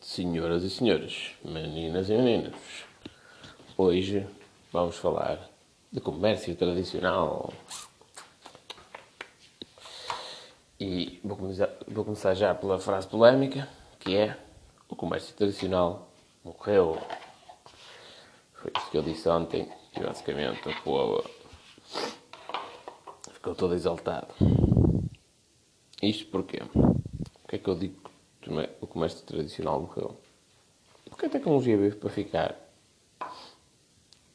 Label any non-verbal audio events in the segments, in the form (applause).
Senhoras e senhores, meninas e meninos, hoje vamos falar de comércio tradicional. E vou começar, vou começar já pela frase polémica, que é o comércio tradicional morreu. Foi isso que eu disse ontem e basicamente o povo ficou todo exaltado. Isto porquê? O que é que eu digo o comércio tradicional morreu? Porque a tecnologia veio para ficar.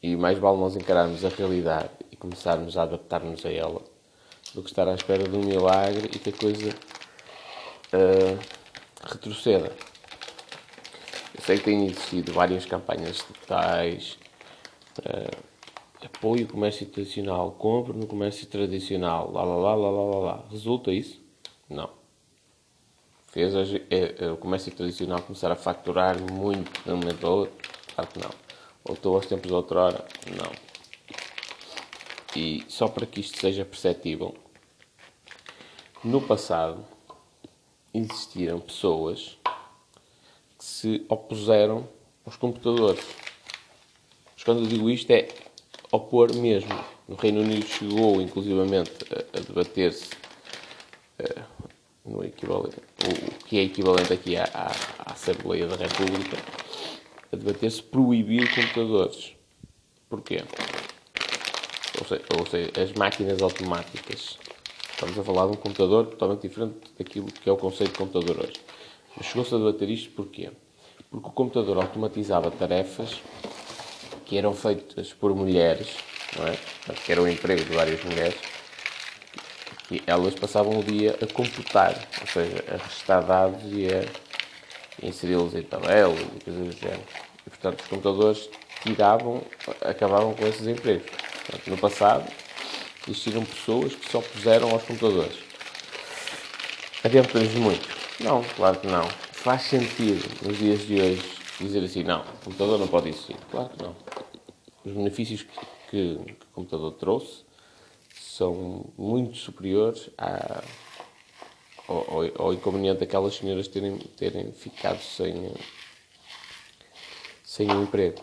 E mais vale nós encararmos a realidade e começarmos a adaptar-nos a ela do que estar à espera de um milagre e que a coisa uh, retroceda. Eu sei que têm existido várias campanhas estatais para apoio ao comércio tradicional, compra no comércio tradicional, lá lá lá lá lá. lá. Resulta isso? Não. Fez é, é, o comércio tradicional começar a facturar muito de um momento outro? Claro que não. Voltou aos tempos de outrora? Não. E só para que isto seja perceptível, no passado existiram pessoas que se opuseram aos computadores. Mas quando eu digo isto é opor mesmo. No Reino Unido chegou, inclusivamente, a, a debater-se uh, no equivalente, o, que é equivalente aqui à, à, Assembleia da República, a debater-se proibir computadores. Porquê? Ou seja, ou seja, as máquinas automáticas. Estamos a falar de um computador totalmente diferente daquilo que é o conceito de computador hoje. Mas chegou-se a debater isto porquê? Porque o computador automatizava tarefas que eram feitas por mulheres, não é? que era o emprego de várias mulheres, e elas passavam o dia a computar, ou seja, a restar dados e a inseri-los em tabelas e coisas do género. E, portanto, os computadores tiravam, acabavam com esses empregos. Portanto, no passado, existiram pessoas que se opuseram aos computadores. Adiantamos muito? Não, claro que não. Faz sentido, nos dias de hoje, dizer assim, não, o computador não pode existir. Claro que não. Os benefícios que, que, que o computador trouxe são muito superiores à, ao, ao, inconveniente daquelas senhoras terem, terem ficado sem, sem um emprego.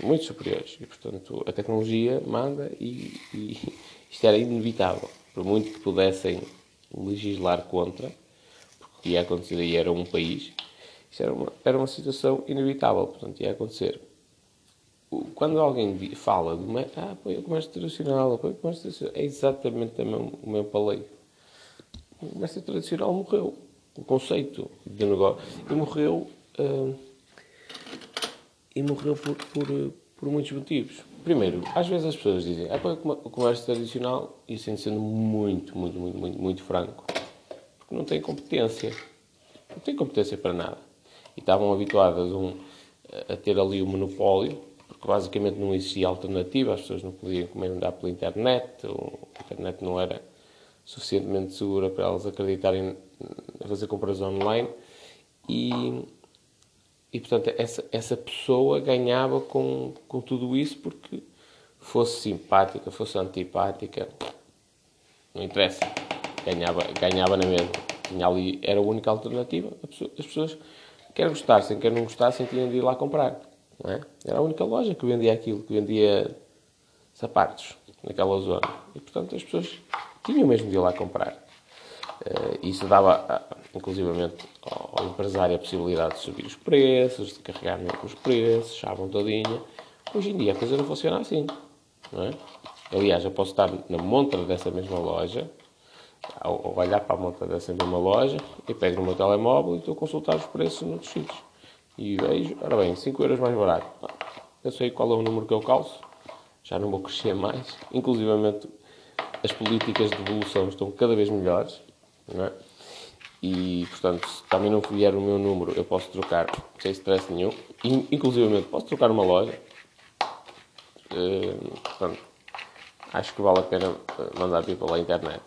Muito superiores. E, portanto, a tecnologia manda e, e (laughs) isto era inevitável. Por muito que pudessem legislar contra, porque ia acontecer aí era um país, isto era uma, era uma situação inevitável, portanto, ia acontecer quando alguém fala de uma, ah, apoio comércio tradicional, apoio comércio tradicional, é exatamente o mesmo paleio. O comércio tradicional morreu. O conceito de negócio. E morreu. Uh, e morreu por, por, por muitos motivos. Primeiro, às vezes as pessoas dizem, apoio o comércio tradicional, e assim sendo muito, muito, muito, muito, muito franco, porque não tem competência. Não tem competência para nada. E estavam habituadas um, a ter ali o monopólio porque basicamente não existia alternativa, as pessoas não podiam encomendar pela internet, a internet não era suficientemente segura para elas acreditarem a fazer compras online e, e portanto essa, essa pessoa ganhava com, com tudo isso porque fosse simpática, fosse antipática, não interessa, ganhava, ganhava na mesma. Tinha ali, era a única alternativa, as pessoas, quer gostassem, quer não gostassem, tinham de ir lá comprar. É? Era a única loja que vendia aquilo, que vendia sapatos naquela zona. E, portanto, as pessoas tinham mesmo de ir lá comprar. Uh, isso dava, uh, inclusivamente, ao, empresário a possibilidade de subir os preços, de carregar os preços, à vontadinha. Hoje em dia a coisa não funciona assim. Não é? Aliás, eu posso estar na montra dessa mesma loja, ou olhar para a montra dessa mesma loja, e pego no meu telemóvel e estou a consultar os preços noutros sítios. E vejo, ora bem, 5 euros mais barato. Eu sei qual é o número que eu calço, já não vou crescer mais. Inclusivamente, as políticas de devolução estão cada vez melhores, não é? E, portanto, se também não vier o meu número, eu posso trocar sem stress nenhum. E, inclusivamente, posso trocar uma loja. Uh, portanto, acho que vale a pena eh, mandar vir pela internet.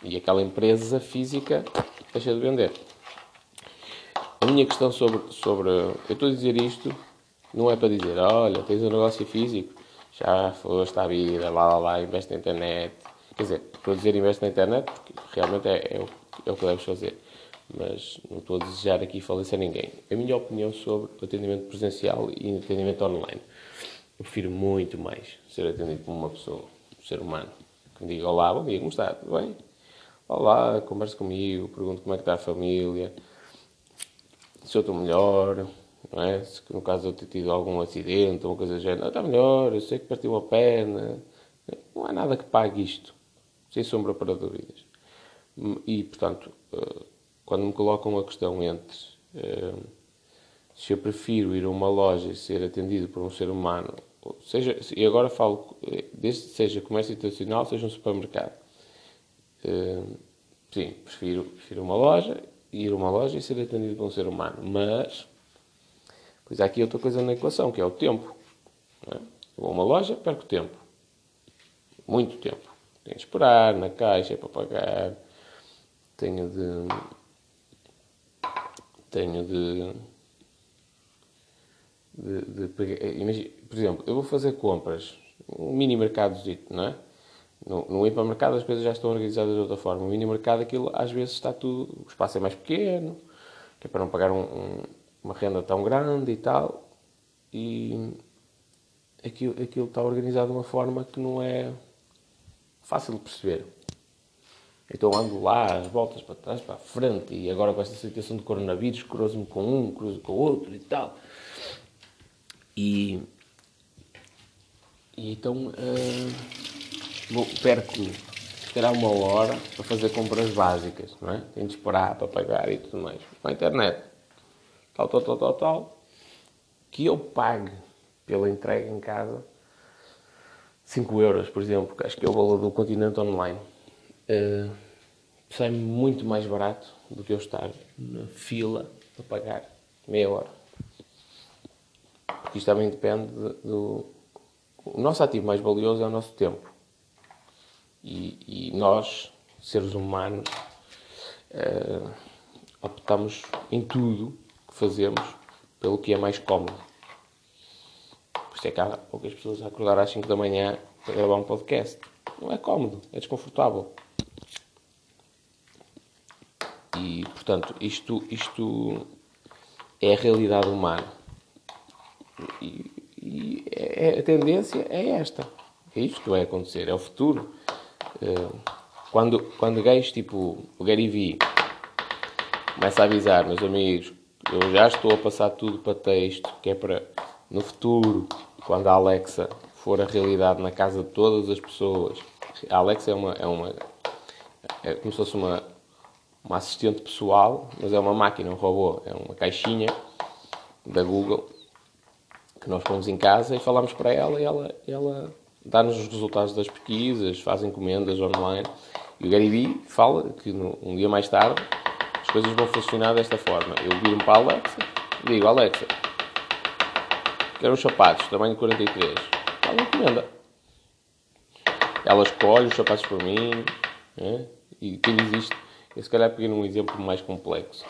E aquela empresa física deixa de vender. A minha questão sobre, sobre. Eu estou a dizer isto, não é para dizer, olha, tens um negócio físico, já foste à vida, lá, lá, lá, investe na internet. Quer dizer, estou a dizer investe na internet porque realmente é, é, o, é o que deves fazer. mas não estou a desejar aqui a ninguém. A minha opinião sobre atendimento presencial e atendimento online. Eu prefiro muito mais ser atendido por uma pessoa, um ser humano, que me diga olá, bom dia, como está? Tudo bem? Olá, conversa comigo, pergunto como é que está a família, se eu estou melhor, não é? Se no caso eu ter tido algum acidente ou coisa do género, ah, está melhor, eu sei que partiu a perna. Não há nada que pague isto, sem sombra para dúvidas. E, portanto, eh, quando me colocam a questão entre eh, se eu prefiro ir a uma loja e ser atendido por um ser humano, seja, e agora falo, eh, desde seja comércio internacional, seja um supermercado. Sim, prefiro, prefiro uma loja, ir a uma loja e ser atendido por um ser humano. Mas, pois há aqui outra coisa na equação, que é o tempo. É? Eu vou a uma loja, perco tempo. Muito tempo. Tenho de esperar na caixa para pagar. Tenho de tenho de, de, de pegar, imagina, por exemplo, eu vou fazer compras, um mini mercadozito, não é? No, no hipermercado as coisas já estão organizadas de outra forma. No mini mercado aquilo às vezes está tudo, o espaço é mais pequeno, que é para não pagar um, um, uma renda tão grande e tal. E aquilo, aquilo está organizado de uma forma que não é fácil de perceber. Então ando lá, às voltas para trás, para a frente, e agora com esta situação de coronavírus, cruzo-me com um, cruzo com o outro e tal. E, e então uh, vou, perco, terá uma hora para fazer compras básicas, não é? Tenho de esperar para pagar e tudo mais. A internet, tal, tal, tal, tal, tal, que eu pague pela entrega em casa 5 euros, por exemplo, que acho que é o valor do continente online uh, sai muito mais barato do que eu estar na fila a pagar meia hora. Porque isto também depende do. O nosso ativo mais valioso é o nosso tempo. E, e nós, seres humanos, uh, optamos em tudo que fazemos pelo que é mais cómodo. Por isso é que há poucas pessoas a acordar às 5 da manhã para gravar um podcast. Não é cómodo, é desconfortável. E, portanto, isto, isto é a realidade humana. E, e é, a tendência é esta. É isto que vai acontecer, é o futuro. Eh, quando, quando gajos tipo o Gary Vee começa a avisar, meus amigos, eu já estou a passar tudo para texto, que é para no futuro, quando a Alexa for a realidade na casa de todas as pessoas. A Alexa é uma, é uma é como se fosse uma uma assistente pessoal, mas é uma máquina, um robô, é uma caixinha da Google que nós pomos em casa e falamos para ela e ela, ela dá-nos os resultados das pesquisas, faz encomendas online. E o Gary Vee fala que no, um dia mais tarde as coisas vão funcionar desta forma. Eu viro-me para a Alexa e digo, Alexa, quero uns sapatos, tamanho 43. Ela encomenda. Ela escolhe os sapatos para mim né? e tudo existe eu se calhar peguei num exemplo mais complexo.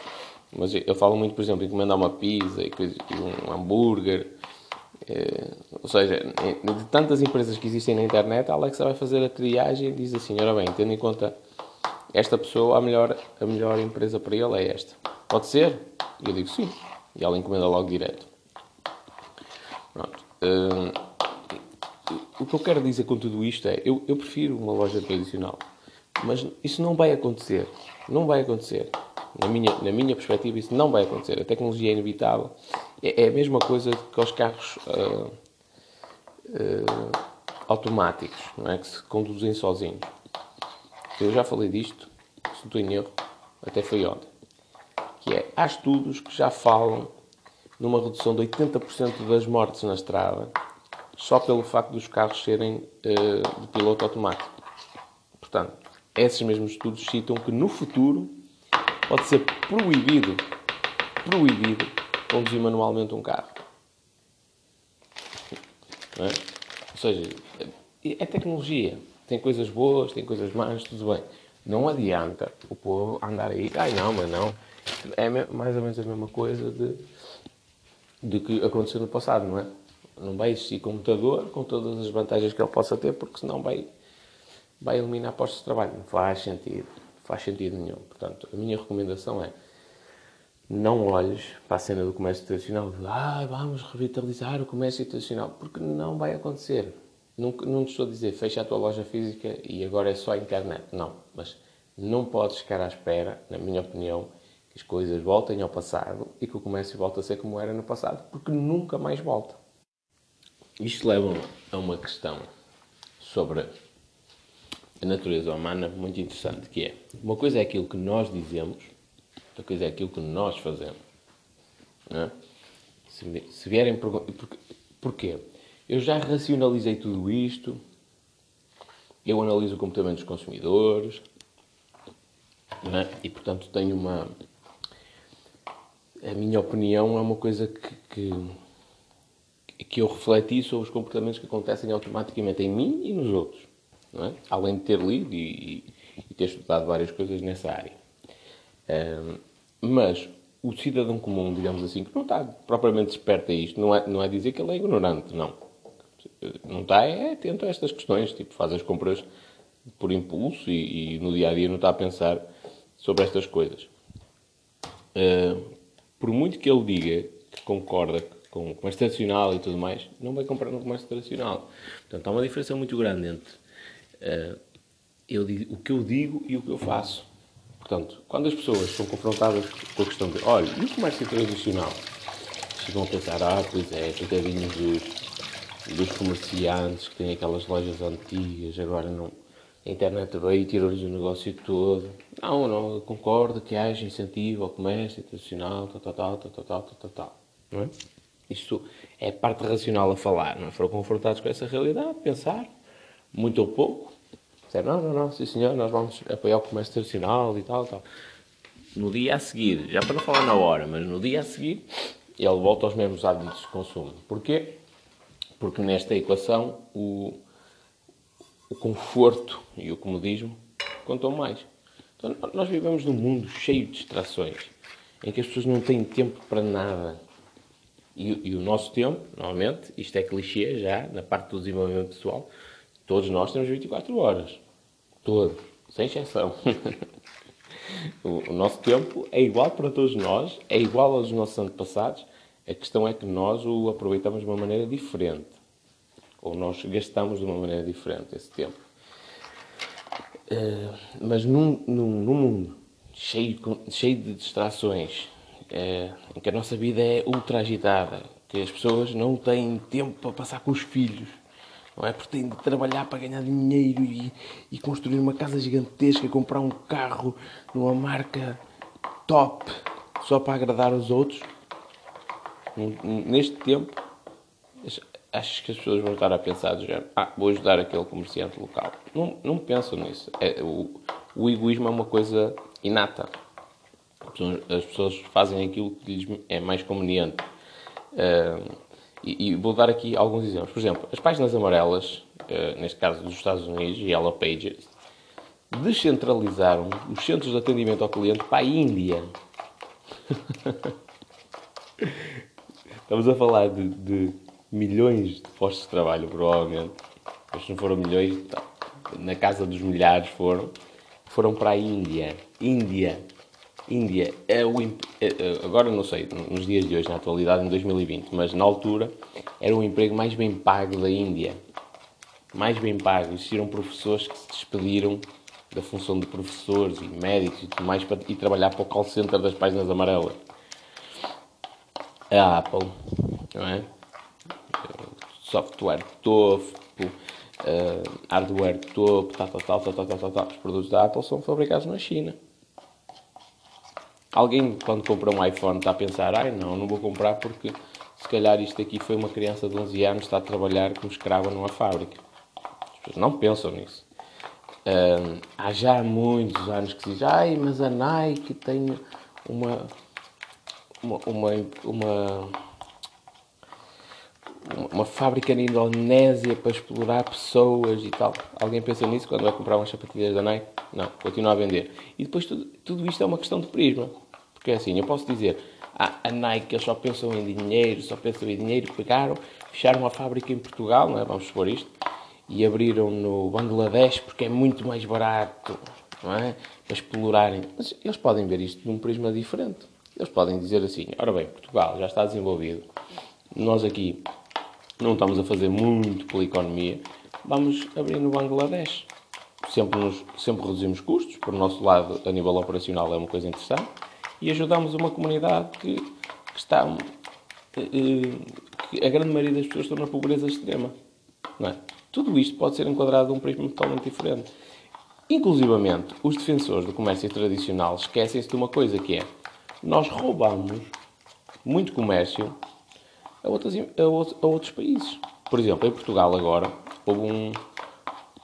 Mas eu falo muito, por exemplo, encomendar uma pizza um hambúrguer. É, ou seja, de tantas empresas que existem na internet, a Alexa vai fazer a triagem e diz assim: ora bem, tendo em conta esta pessoa, a melhor, a melhor empresa para ele é esta. Pode ser? Eu digo sim. E ela encomenda logo direto. Pronto. Uh, o que eu quero dizer com tudo isto é: eu, eu prefiro uma loja tradicional. Mas isso não vai acontecer. Não vai acontecer. Na minha, na minha perspectiva, isso não vai acontecer. A tecnologia é inevitável. É, é a mesma coisa que os carros uh, uh, automáticos, não é? que se conduzem sozinhos. Eu já falei disto, se não estou em erro, até foi ontem. Que é, há estudos que já falam numa redução de 80% das mortes na estrada só pelo facto dos carros serem uh, de piloto automático. Portanto, esses mesmos estudos citam que no futuro pode ser proibido, proibido conduzir manualmente um carro. É? Ou seja, é tecnologia. Tem coisas boas, tem coisas más, tudo bem. Não adianta o povo andar aí, ai não, mas não. É mais ou menos a mesma coisa de, de que aconteceu no passado, não é? Não vai existir computador com todas as vantagens que ele possa ter, porque senão vai vai eliminar postos de trabalho. Não faz sentido. Não faz sentido nenhum. Portanto, a minha recomendação é não olhes para a cena do comércio de ah, vamos revitalizar o comércio internacional, porque não vai acontecer. Não, não te estou a dizer fecha a tua loja física e agora é só a internet. Não, mas não podes ficar à espera, na minha opinião, que as coisas voltem ao passado e que o comércio volte a ser como era no passado, porque nunca mais volta. Isto leva a uma questão sobre a natureza humana muito interessante, que é uma coisa é aquilo que nós dizemos Outra coisa é aquilo que nós fazemos. É? Se, se, vierem perguntar. Porquê? Eu já racionalizei tudo isto. Eu analiso o comportamento dos consumidores. É? E, portanto, tenho uma. A minha opinião é uma coisa que, que, que eu refleti sobre os comportamentos que acontecem automaticamente em mim e nos outros. É? Além de ter lido e, e, ter estudado várias coisas nessa área. Um, mas o cidadão comum, digamos assim, que não está propriamente desperto a isto, não é, não é dizer que ele é ignorante, não. Não está, é atento a estas questões, tipo, faz as compras por impulso e, e no dia a dia não está a pensar sobre estas coisas. Uh, por muito que ele diga que concorda com o comércio tradicional e tudo mais, não vai comprar no comércio tradicional. Portanto, há uma diferença muito grande entre uh, eu, o que eu digo e o que eu faço. Portanto, quando as pessoas são confrontadas com a questão de, olha, e o comércio tradicional? Chegam a pensar, ah, pois é, coitadinhos dos, dos comerciantes que têm aquelas lojas antigas, agora não. A internet veio e tirou-lhes o negócio todo. Não, não, concordo que haja incentivo ao comércio tradicional, tal, tal, tal, tal, tal, tal, tal, tal. Não é? Isto é parte racional a falar, não é? Foram confrontados com essa realidade, pensar, muito ou pouco, Disseram, não, não, não, sim senhor, nós vamos apoiar o comércio tradicional e tal, tal. No dia a seguir, já para não falar na hora, mas no dia a seguir, ele volta aos mesmos hábitos de consumo. Porquê? Porque nesta equação o, o conforto e o comodismo contam mais. Então, nós vivemos num mundo cheio de distrações, em que as pessoas não têm tempo para nada. E, e o nosso tempo, normalmente, isto é clichê já, na parte do desenvolvimento pessoal, Todos nós temos 24 horas. Todos. Sem exceção. (laughs) o nosso tempo é igual para todos nós, é igual aos nossos antepassados. A questão é que nós o aproveitamos de uma maneira diferente. Ou nós gastamos de uma maneira diferente esse tempo. Uh, mas num, num, num, mundo cheio, cheio de distrações, uh, em que a nossa vida é ultra agitada, que as pessoas não têm tempo para passar com os filhos, não é? Porque tem de trabalhar para ganhar dinheiro e, e construir uma casa gigantesca, comprar um carro numa marca top só para agradar os outros. Neste tempo, acho que as pessoas vão estar a pensar do género, ah, vou ajudar aquele comerciante local. Não, não pensam nisso. É, o, o egoísmo é uma coisa inata. As pessoas fazem aquilo que lhes é mais conveniente. Uh, e, e, vou dar aqui alguns exemplos. Por exemplo, as páginas amarelas, uh, neste caso dos Estados Unidos, Yellow Pages, descentralizaram os centros de atendimento ao cliente para a Índia. (laughs) Estamos a falar de, de, milhões de postos de trabalho, provavelmente. Mas se não foram milhões, tá. na casa dos milhares foram. Foram para a Índia. Índia. Índia é o. É, é, agora não sei, nos dias de hoje, na atualidade, em 2020, mas na altura era o emprego mais bem pago da Índia. Mais bem pago. Existiram professores que se despediram da função de professores e médicos e tudo mais para ir trabalhar para o call center das páginas amarelas. A Apple, não é? Software topo, uh, hardware topo, tal, tal, tal, tal, tal, tal, tal. Os produtos da Apple são fabricados na China. Alguém, quando compra um iPhone, está a pensar: ai não, não vou comprar porque se calhar isto aqui foi uma criança de 11 anos está a trabalhar como escrava numa fábrica. As pessoas não pensam nisso. Há já muitos anos que se diz: ai, mas a Nike tem uma. uma, uma, uma uma fábrica na Indonésia para explorar pessoas e tal. Alguém pensa nisso quando vai comprar umas sapatilhas da Nike? Não, continua a vender. E depois tudo, tudo isto é uma questão de prisma. Porque assim, eu posso dizer, ah, a Nike eles só pensam em dinheiro, só pensam em dinheiro, pegaram, fecharam uma fábrica em Portugal, não é? vamos supor isto, e abriram no Bangladesh porque é muito mais barato, não é? Para explorarem. Mas eles podem ver isto de um prisma diferente. Eles podem dizer assim: ora bem, Portugal já está desenvolvido, nós aqui não estamos a fazer muito pela economia, vamos abrir no Bangladesh. Sempre, nos, sempre reduzimos custos, por nosso lado, a nível operacional, é uma coisa interessante, e ajudamos uma comunidade que, que está. que a grande maioria das pessoas estão na pobreza extrema. Não é? Tudo isto pode ser enquadrado de um prisma totalmente diferente. Inclusivamente, os defensores do comércio tradicional esquecem-se de uma coisa que é nós roubamos muito comércio a, outros, a outros países. Por exemplo, em Portugal agora houve um.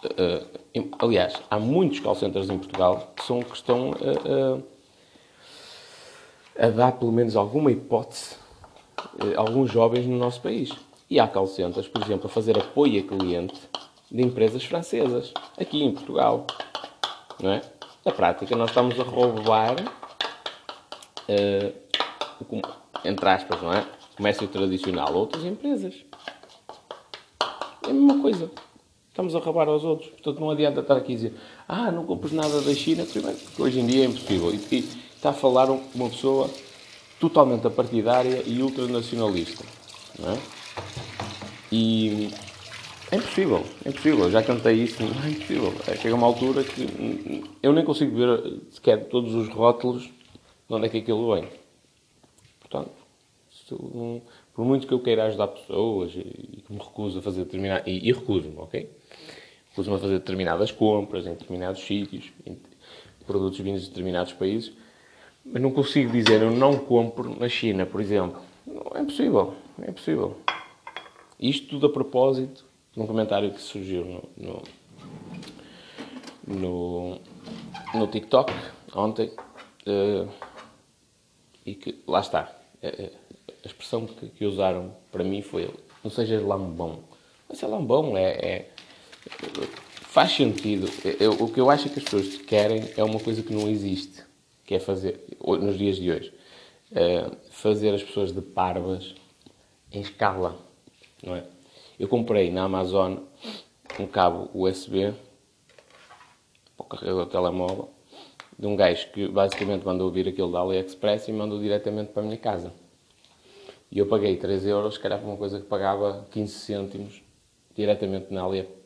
Uh, aliás, há muitos call centers em Portugal que, são, que estão uh, a dar pelo menos alguma hipótese a alguns jovens no nosso país. E há call centers, por exemplo, a fazer apoio a cliente de empresas francesas, aqui em Portugal. Não é? Na prática, nós estamos a roubar, uh, entre aspas, não é? Comércio tradicional a outras empresas. É a mesma coisa. Estamos a roubar aos outros. Portanto, não adianta estar aqui a dizer ah, não compres nada da China, primeiro, porque hoje em dia é impossível. E, e está a falar uma pessoa totalmente apartidária e ultranacionalista. Não é? E é impossível, é impossível. Já cantei isso, é impossível. É, chega uma altura que eu nem consigo ver sequer todos os rótulos de onde é que aquilo vem. Portanto, por muito que eu queira ajudar pessoas e que me recuso a fazer determinadas. E, e recuso-me, ok? Recuso-me a fazer determinadas compras em determinados sítios, em produtos vindos de determinados países, mas não consigo dizer eu não compro na China, por exemplo. Não, é impossível, é impossível. Isto tudo a propósito num comentário que surgiu no, no, no, no TikTok ontem uh, e que lá está. Uh, a expressão que, que, usaram para mim foi não seja lambão. Mas é lambão, é, é faz sentido. Eu, o que eu acho que as pessoas querem é uma coisa que não existe, que é fazer, nos dias de hoje, uh, fazer as pessoas de parvas em escala, não é? Eu comprei na Amazon um cabo USB para o carregador do telemóvel de um gajo que basicamente mandou vir aquilo da AliExpress e mandou diretamente para a minha casa. E eu paguei 3 euros, que era uma coisa que pagava 15 cêntimos diretamente na AliExpress.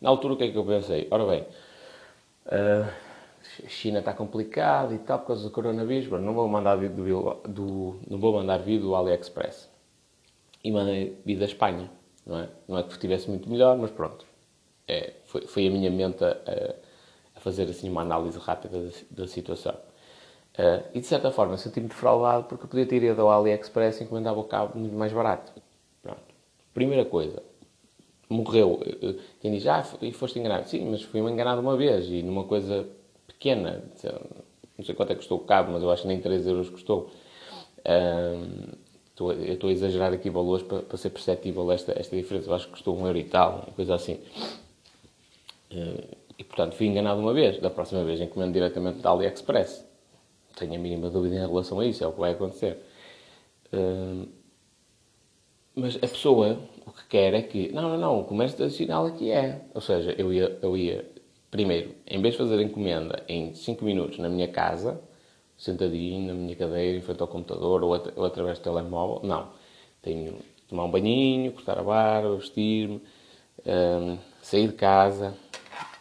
Na altura o que é que eu pensei? Ora bem, a China está complicada e tal por causa do coronavírus, não vou mandar vir do, do, não vou mandar vir do AliExpress e mandei vir da Espanha. Não é? não é que estivesse muito melhor, mas pronto. É, foi, foi a minha mente a, a, fazer assim uma análise rápida da, da situação. Uh, e de certa forma senti-me defraudado porque podia ter ido ao AliExpress e encomendava o cabo muito mais barato. Pronto. Primeira coisa, morreu. Quem diz, ah, e foste enganado. Sim, mas fui-me enganado uma vez e numa coisa pequena. Não sei quanto é que custou o cabo, mas eu acho que nem 3 euros custou. Estou, eu estou a exagerar aqui valores para, ser perceptível esta, esta diferença. Eu acho que custou um euro e tal, uma coisa assim. Eh, e, portanto, fui enganado uma vez. Da próxima vez encomendo diretamente da AliExpress. Tenho a mínima dúvida em relação a isso, é o que vai acontecer. Eh, mas a pessoa o que quer é que, não, não, não, o comércio tradicional aqui é. Ou seja, eu ia, eu ia primeiro, em vez de fazer encomenda em 5 minutos na minha casa, sentadinho na minha cadeira, em frente ao computador ou, ou através do telemóvel. Não. Tenho de tomar um banhinho, cortar a barba, vestir-me, um, sair de casa,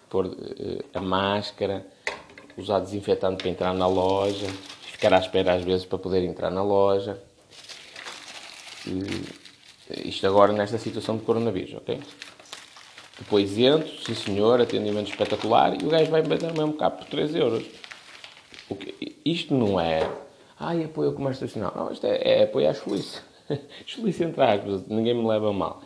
pôr uh, a máscara, usar desinfetante para entrar na loja, ficar à espera às vezes para poder entrar na loja. Isto agora nesta situação de coronavírus, ok? Depois entro, sim senhor, atendimento espetacular e o gajo vai bater o mesmo cabo por 3 euros. Isto não é, ai, apoio ao comércio nacional. Não, isto é, é apoio à Suíça. (laughs) Suíça entre aspas, ninguém me leva mal.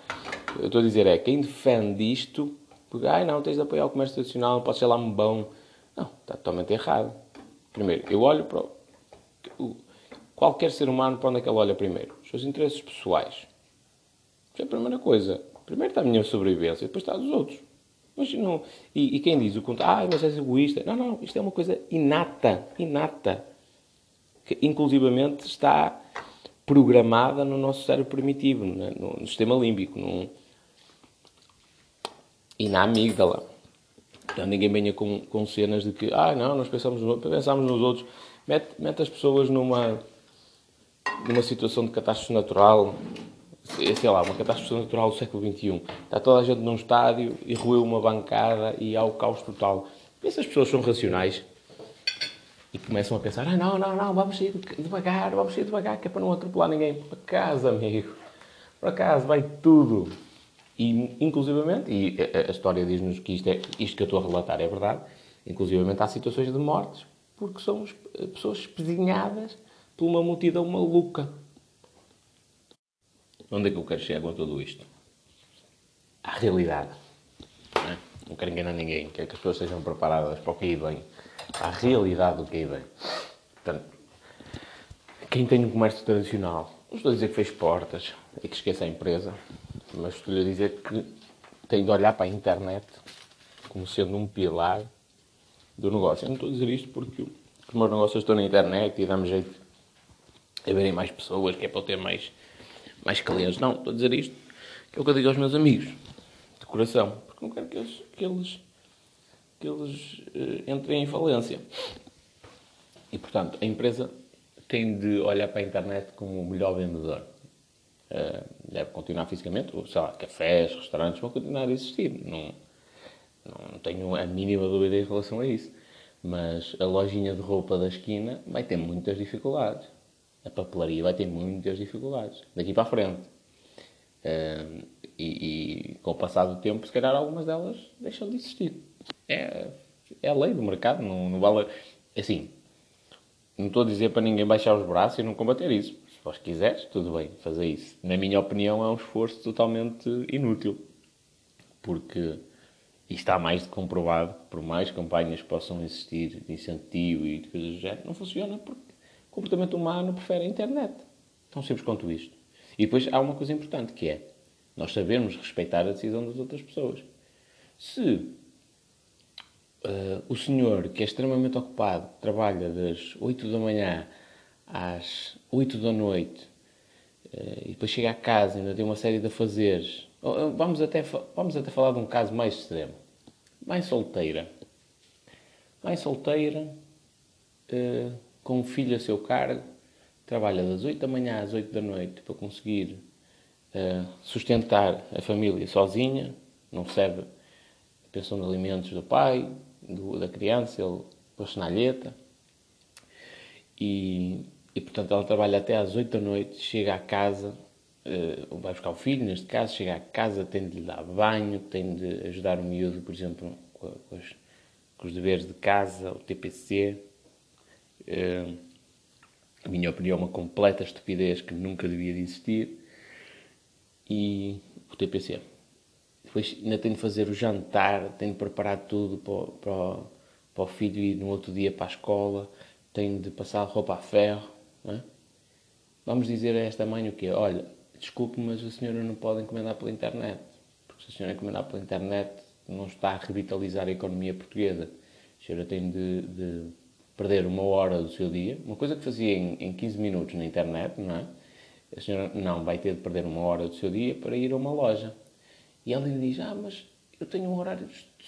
Eu estou a dizer é, quem defende isto, porque, ai não, tens de apoiar o comércio nacional, não podes ser lá um bom. Não, está totalmente errado. Primeiro, eu olho para o, qualquer ser humano, para onde é que ele olha primeiro? Os seus interesses pessoais. Isso é a primeira coisa. Primeiro está a minha sobrevivência, depois está a dos outros. Mas não, e, e quem diz o contrário, ah, mas és egoísta. Não, não, isto é uma coisa inata, inata, que inclusivamente está programada no nosso cérebro primitivo, no, no, no sistema límbico, no, e na amígdala. Então ninguém venha com, com cenas de que, ah, não, nós pensamos, pensamos nos outros. Mete, mete as pessoas numa, numa situação de catástrofe natural, sei lá, uma catástrofe natural do século XXI. Está toda a gente num estádio e ruiu uma bancada e há o caos total. Essas pessoas são racionais e começam a pensar: ah, não, não, não, vamos sair devagar, vamos sair devagar, que é para não atropelar ninguém. Para casa, amigo. Para casa, vai tudo. E, inclusivamente, e a, a história diz-nos que isto, é, isto que eu estou a relatar é verdade, inclusivamente há situações de mortes porque somos pessoas espezinhadas por uma multidão maluca. Onde é que eu quero chegar com tudo isto? À realidade. Não, é? não quero enganar ninguém, quero que as pessoas estejam preparadas para o que aí vem. À realidade do que aí vem. Portanto, quem tem um comércio tradicional, não estou a dizer que fez portas e que esqueça a empresa, mas estou-lhe a dizer que tem de olhar para a internet como sendo um pilar do negócio. Eu não estou a dizer isto porque os meus negócios estão na internet e dá-me jeito a verem mais pessoas, que é para eu ter mais, mais clientes. Não, estou a dizer isto, que é o que eu digo aos meus amigos, de coração, porque não quero que eles, que eles, que eles uh, entrem em falência. E, portanto, a empresa tem de olhar para a internet como o melhor vendedor. Uh, deve continuar fisicamente, ou, sei lá, cafés, restaurantes vão continuar a existir. Não, não tenho a mínima dúvida em relação a isso. Mas a lojinha de roupa da esquina vai ter muitas dificuldades. A papelaria vai ter muitas dificuldades. Daqui para a frente. Uh, e, e, com o passar do tempo, se calhar algumas delas deixam de existir. É, é a lei do mercado. Não, não vale. Assim, não estou a dizer para ninguém baixar os braços e não combater isso. Se vós quiseres, tudo bem, fazer isso. Na minha opinião, é um esforço totalmente inútil. Porque está mais de comprovado, por mais campanhas possam existir de incentivo e de coisas do género, não funciona porque comportamento humano prefere a internet. Tão simples quanto isto. E depois há uma coisa importante que é nós sabermos respeitar a decisão das outras pessoas. Se uh, o senhor, que é extremamente ocupado, trabalha das 8 da manhã às 8 da noite uh, e depois chega a casa e ainda tem uma série de afazeres Vamos até, vamos até falar de um caso mais extremo. Mãe solteira. Mãe solteira, uh, com um filho a seu cargo, trabalha das 8 da manhã às 8 da noite para conseguir uh, sustentar a família sozinha, não recebe pensão de alimentos do pai, do, da criança, ele pôs na alheta. E, e, portanto, ela trabalha até às 8 da noite, chega à casa uh, vai buscar o filho, neste caso, chega à casa, tem de lhe dar banho, tem de ajudar o miúdo, por exemplo, com, com, os, com os, deveres de casa, o TPC. Eh, na minha opinião, uma completa estupidez que nunca devia de existir. E o TPC. Depois ainda tem de fazer o jantar, tem de preparar tudo para, para, para o filho ir no outro dia para a escola, tem de passar a roupa a ferro. É? Vamos dizer a esta mãe o quê? Olha, desculpe, mas a senhora não pode encomendar pela internet. Porque se a senhora encomendar pela internet, não está a revitalizar a economia portuguesa. A senhora tem de, de perder uma hora do seu dia, uma coisa que fazia em, em 15 minutos na internet, não é? A senhora não vai ter de perder uma hora do seu dia para ir a uma loja. E ela lhe diz: Ah, mas eu tenho um horário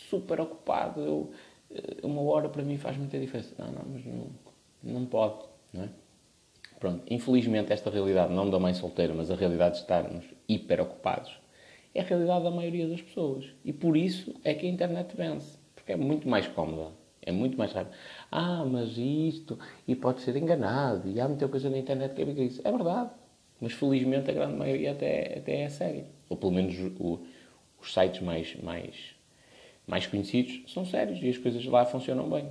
super ocupado, eu, eh, uma hora para mim faz muita diferença. Não, não, mas não, não pode, não é? Pronto, infelizmente esta realidade, não da mãe solteira, mas a realidade de estarmos hiper ocupados, é a realidade da maioria das pessoas. E por isso é que a internet vence. Porque é muito mais cómoda. É muito mais rápido. Ah, mas isto, e pode ser enganado, e há muita coisa na internet que é isso. É verdade. Mas felizmente a grande maioria até, até é séria. Ou pelo menos o, os sites mais, mais, mais conhecidos são sérios e as coisas lá funcionam bem.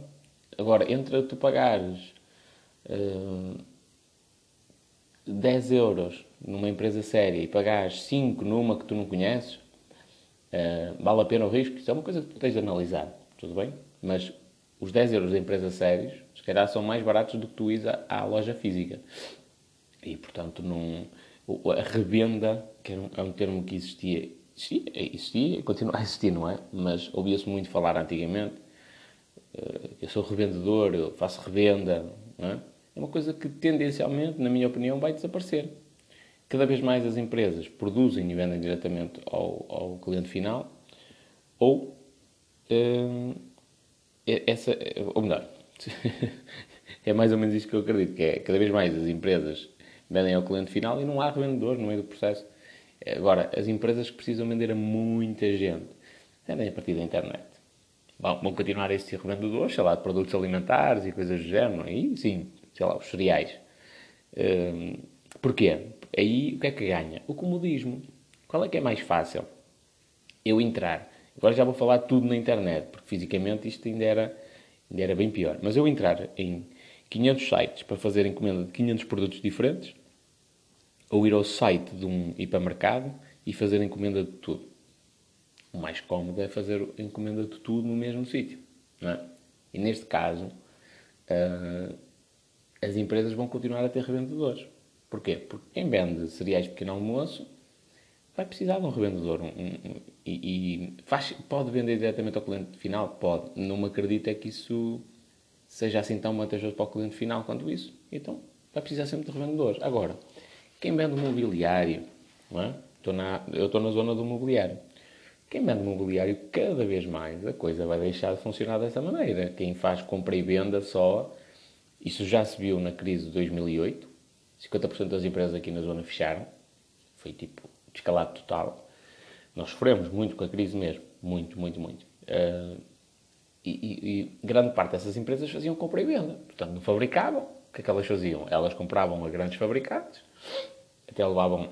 Agora, entre tu pagares. Uh, 10 euros numa empresa séria e pagares 5 numa que tu não conheces, uh, vale a pena o risco? Isso é uma coisa que tu tens de analisar, tudo bem? Mas os 10 euros da empresa sérios, se calhar, são mais baratos do que tu ires à, à loja física. E, portanto, não, a revenda, que é um, é um termo que existia, existia, existia continua a existir, não é? Mas ouvia-se muito falar antigamente. Uh, eu sou revendedor, eu faço revenda, não é? é uma coisa que tendencialmente, na minha opinião, vai desaparecer. Cada vez mais as empresas produzem e vendem diretamente ao, ao cliente final, ou, uh, essa, ou melhor, (laughs) é mais ou menos isto que eu acredito, que é cada vez mais as empresas vendem ao cliente final e não há revendedores no meio do processo. Agora, as empresas que precisam vender a muita gente, vendem a partir da internet. Bom, vão continuar a existir revendedores, sei lá, de produtos alimentares e coisas do género, e sim, sei lá, os cereais. Hum, porquê? Aí o que é que ganha? O comodismo. Qual é que é mais fácil? Eu entrar. Agora já vou falar tudo na internet, porque fisicamente isto ainda era, ainda era bem pior. Mas eu entrar em 500 sites para fazer encomenda de 500 produtos diferentes, ou ir ao site de um hipermercado e fazer encomenda de tudo. O mais cómodo é fazer encomenda de tudo no mesmo sítio. É? E neste caso, uh, as empresas vão continuar a ter revendedores. Porquê? Porque quem vende cereais pequeno almoço vai precisar de um revendedor. Um, um, e, e faz, pode vender diretamente ao cliente final? Pode. Não me acredito é que isso seja assim tão vantajoso para o cliente final quanto isso. Então, vai precisar sempre de revendedores. Agora, quem vende mobiliário, não é? eu estou na zona do mobiliário. Quem vende mobiliário, cada vez mais a coisa vai deixar de funcionar dessa maneira. Quem faz compra e venda só, isso já se viu na crise de 2008. 50% das empresas aqui na zona fecharam. Foi tipo descalado total. Nós sofremos muito com a crise mesmo. Muito, muito, muito. Uh, e, e, e, grande parte dessas empresas faziam compra e venda. Portanto, não fabricavam. O que é que elas faziam? Elas compravam a grandes fabricantes, até levavam,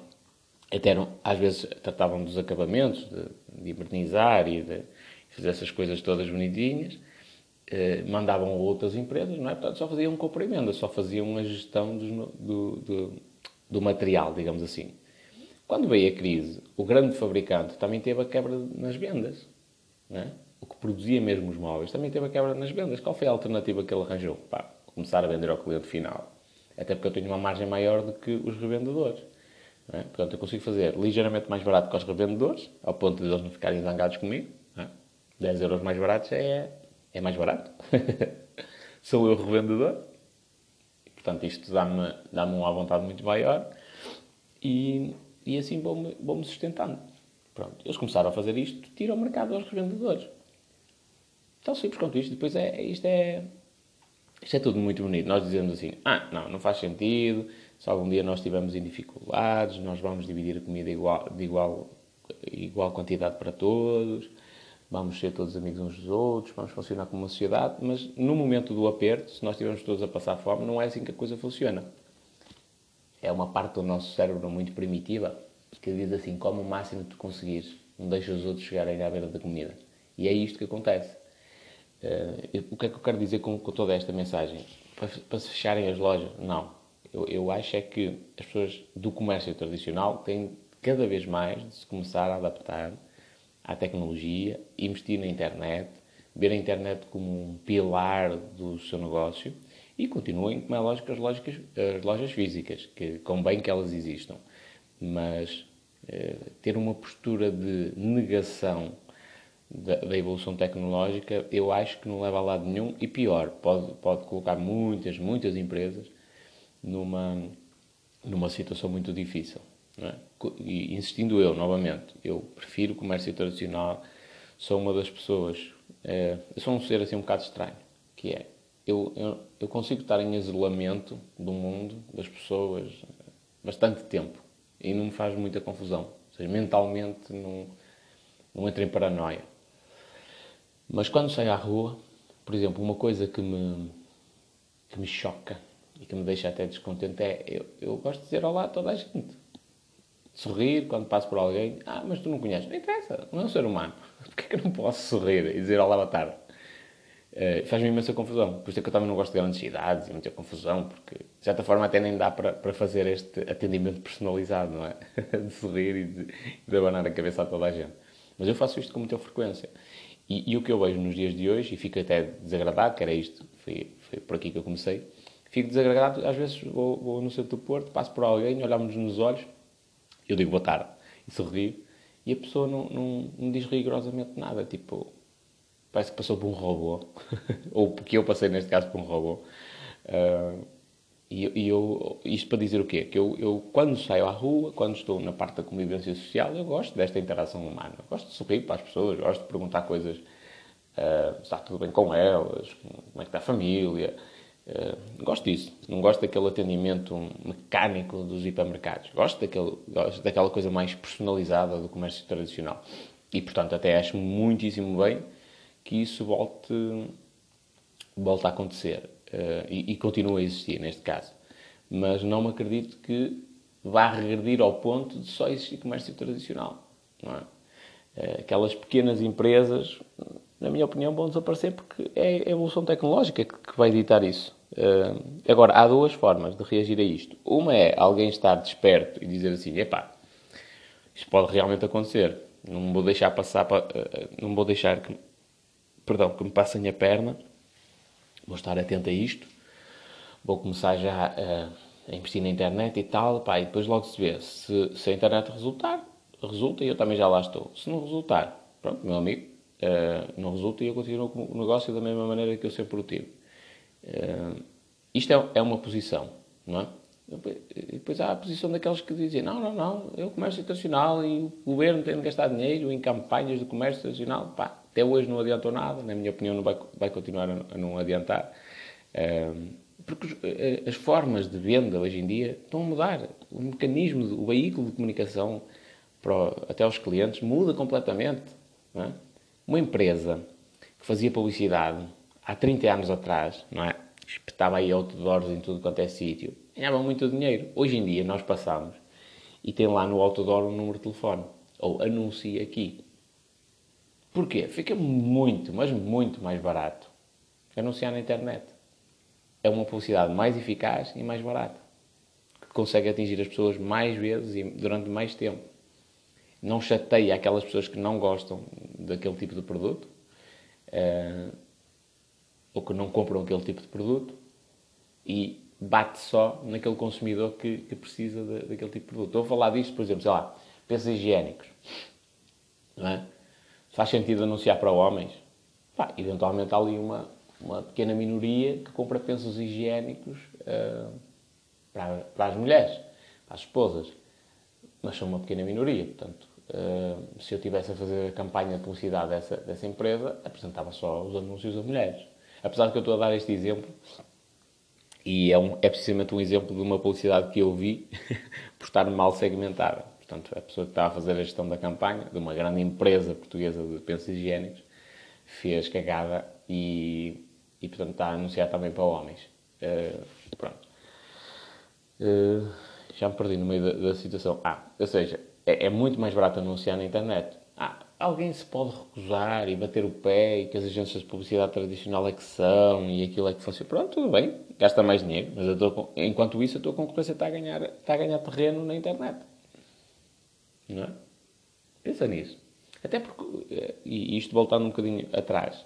até eram, às vezes tratavam dos acabamentos, de, de hibernizar e de fazer essas coisas todas bonitinhas, eh, mandavam a outras empresas, não é? Portanto, só faziam compra e venda, só faziam a gestão do, do, do, do material, digamos assim. Quando veio a crise, o grande fabricante também teve a quebra nas vendas. É? O que produzia mesmo os móveis também teve a quebra nas vendas. Qual foi a alternativa que ele arranjou? Pá, começar a vender ao cliente final. Até porque eu tenho uma margem maior do que os revendedores. É? Portanto, eu consigo fazer ligeiramente mais barato que os revendedores, ao ponto de eles não ficarem zangados comigo. É? 10 euros mais baratos é, é mais barato. (laughs) Sou eu revendedor. E, portanto, isto dá-me dá uma vontade muito maior. E, e assim vou-me vou sustentando. Pronto, eles começaram a fazer isto, tiram o mercado aos revendedores. Tão simples quanto isto. Depois é, isto é, isto é tudo muito bonito. Nós dizemos assim, ah, não, não faz sentido, se algum dia nós estivermos em dificuldades, nós vamos dividir a comida igual, de igual, igual quantidade para todos, vamos ser todos amigos uns dos outros, vamos funcionar como uma sociedade, mas no momento do aperto, se nós estivermos todos a passar fome, não é assim que a coisa funciona é uma parte do nosso cérebro muito primitiva que diz assim: come o máximo que tu conseguires, não deixa os outros chegarem à beira da comida. E é isto que acontece. Uh, o que é que eu quero dizer com, com toda esta mensagem? Para, para, se fecharem as lojas? Não. Eu, eu acho é que as pessoas do comércio tradicional têm cada vez mais de se começar a adaptar à tecnologia, investir na internet, ver a internet como um pilar do seu negócio e continuem, como é lógico, as, lógicas, as lojas físicas, que convém que elas existam. Mas eh, ter uma postura de negação da, da, evolução tecnológica, eu acho que não leva a lado nenhum e pior, pode, pode colocar muitas, muitas empresas numa, numa situação muito difícil. É? E insistindo eu, novamente, eu prefiro o comércio tradicional, sou uma das pessoas, eu sou um ser assim um bocado estranho, que é, eu, eu, eu, consigo estar em isolamento do mundo, das pessoas, bastante tempo. E não me faz muita confusão. Ou seja, mentalmente não, não entro em paranoia. Mas quando saio à rua, por exemplo, uma coisa que me, que me choca e que me deixa até descontente é eu, eu gosto de dizer olá a toda a gente. Sorrir quando passo por alguém. Ah, mas tu não conheces. Não interessa, não é um ser humano. (laughs) Porquê é que eu não posso sorrir e dizer olá, boa tarde? Uh, Faz-me imensa confusão. Por isso é que eu também não gosto de grandes cidades e muita confusão, porque de certa forma até nem dá para, para fazer este atendimento personalizado, não é? (laughs) de sorrir e de, de abanar a cabeça a toda a gente. Mas eu faço isto com muita frequência. E, e, o que eu vejo nos dias de hoje, e fico até desagradado, que era isto, foi, foi por aqui que eu comecei, fico desagradado, às vezes vou, vou no centro do Porto, passo por alguém, olhamos nos olhos, eu digo boa tarde, e sorrio, e a pessoa não, não, não diz rigorosamente nada, tipo, parece que passou por um robô, (laughs) ou que eu passei neste caso por um robô. Uh, e, eu, isto para dizer o quê? Que eu, eu, quando saio à rua, quando estou na parte da convivência social, eu gosto desta interação humana. Gosto de sorrir para as pessoas, gosto de perguntar coisas, uh, está tudo bem com elas, como é que está a família. Uh, gosto disso. Não gosto daquele atendimento mecânico dos hipermercados. Gosto, daquele, gosto daquela coisa mais personalizada do comércio tradicional. E, portanto, até acho muitíssimo bem que isso volte, volte a acontecer. Uh, e, e continue a existir, neste caso. Mas não me acredito que vá regredir ao ponto de só existir comércio tradicional. Não é? Uh, aquelas pequenas empresas na minha opinião, vão desaparecer porque é a evolução tecnológica que vai editar isso. Uh, agora, há duas formas de reagir a isto. Uma é alguém estar desperto e dizer assim: epá, isto pode realmente acontecer. Não vou deixar passar, não vou deixar que, perdão, que me passem a perna. Vou estar atento a isto. Vou começar já uh, a investir na internet e tal. Pá, e depois logo se vê. Se, se a internet resultar, resulta e eu também já lá estou. Se não resultar, pronto, meu amigo, uh, não resulta e eu continuo com o negócio da mesma maneira que eu sempre o tive. Uh, isto é, é, uma posição, não é? E depois há a posição daqueles que dizem não, não, não, é o comércio internacional e o governo tem de gastar dinheiro em campanhas de comércio internacional. Pá, até hoje não adiantou nada, na minha opinião não vai, vai continuar a, não adiantar. Uh, porque as formas de venda hoje em dia estão a mudar. O mecanismo, o veículo de comunicação para, até aos clientes muda completamente. É? Uma empresa que fazia publicidade há 30 anos atrás, não é? Espetava aí outdoors em tudo quanto é sítio, ganhava muito dinheiro. Hoje em dia nós passamos e tem lá no outdoor um número de telefone. Ou anuncia aqui. Porquê? Fica muito, mas muito mais barato anunciar na internet. É uma publicidade mais eficaz e mais barata. Que consegue atingir as pessoas mais vezes e durante mais tempo não chateia aquelas pessoas que não gostam daquele tipo de produto uh, ou que não compram aquele tipo de produto e bate só naquele consumidor que, que precisa de, daquele tipo de produto. Estou a falar disto, por exemplo, sei lá, pensos higiênicos. Não é? Faz sentido anunciar para homens? Pá, eventualmente há ali uma, uma pequena minoria que compra pensos higiênicos uh, para, para as mulheres, para as esposas. Mas são uma pequena minoria, portanto, Uh, se eu tivesse a fazer a campanha de publicidade dessa, dessa empresa, apresentava só os anúncios a mulheres. Apesar de que eu estou a dar este exemplo, e é, um, é precisamente um exemplo de uma publicidade que eu vi (laughs) por estar mal segmentada. Portanto, a pessoa que estava a fazer a gestão da campanha, de uma grande empresa portuguesa de pensos higiênicos, fez cagada e, e portanto, está a anunciar também para homens. Uh, pronto. Uh, já me perdi no meio da, da situação. Ah, ou seja, é, é muito mais barato anunciar na internet. Ah, alguém se pode recusar e bater o pé e que as agências de publicidade tradicional é que são e aquilo é que funciona. Pronto, tudo bem, gasta mais dinheiro, mas estou, enquanto isso a tua concorrência está a, ganhar, está a ganhar terreno na internet. Não é? Pensa nisso. Até porque, eh, e isto voltando um bocadinho atrás,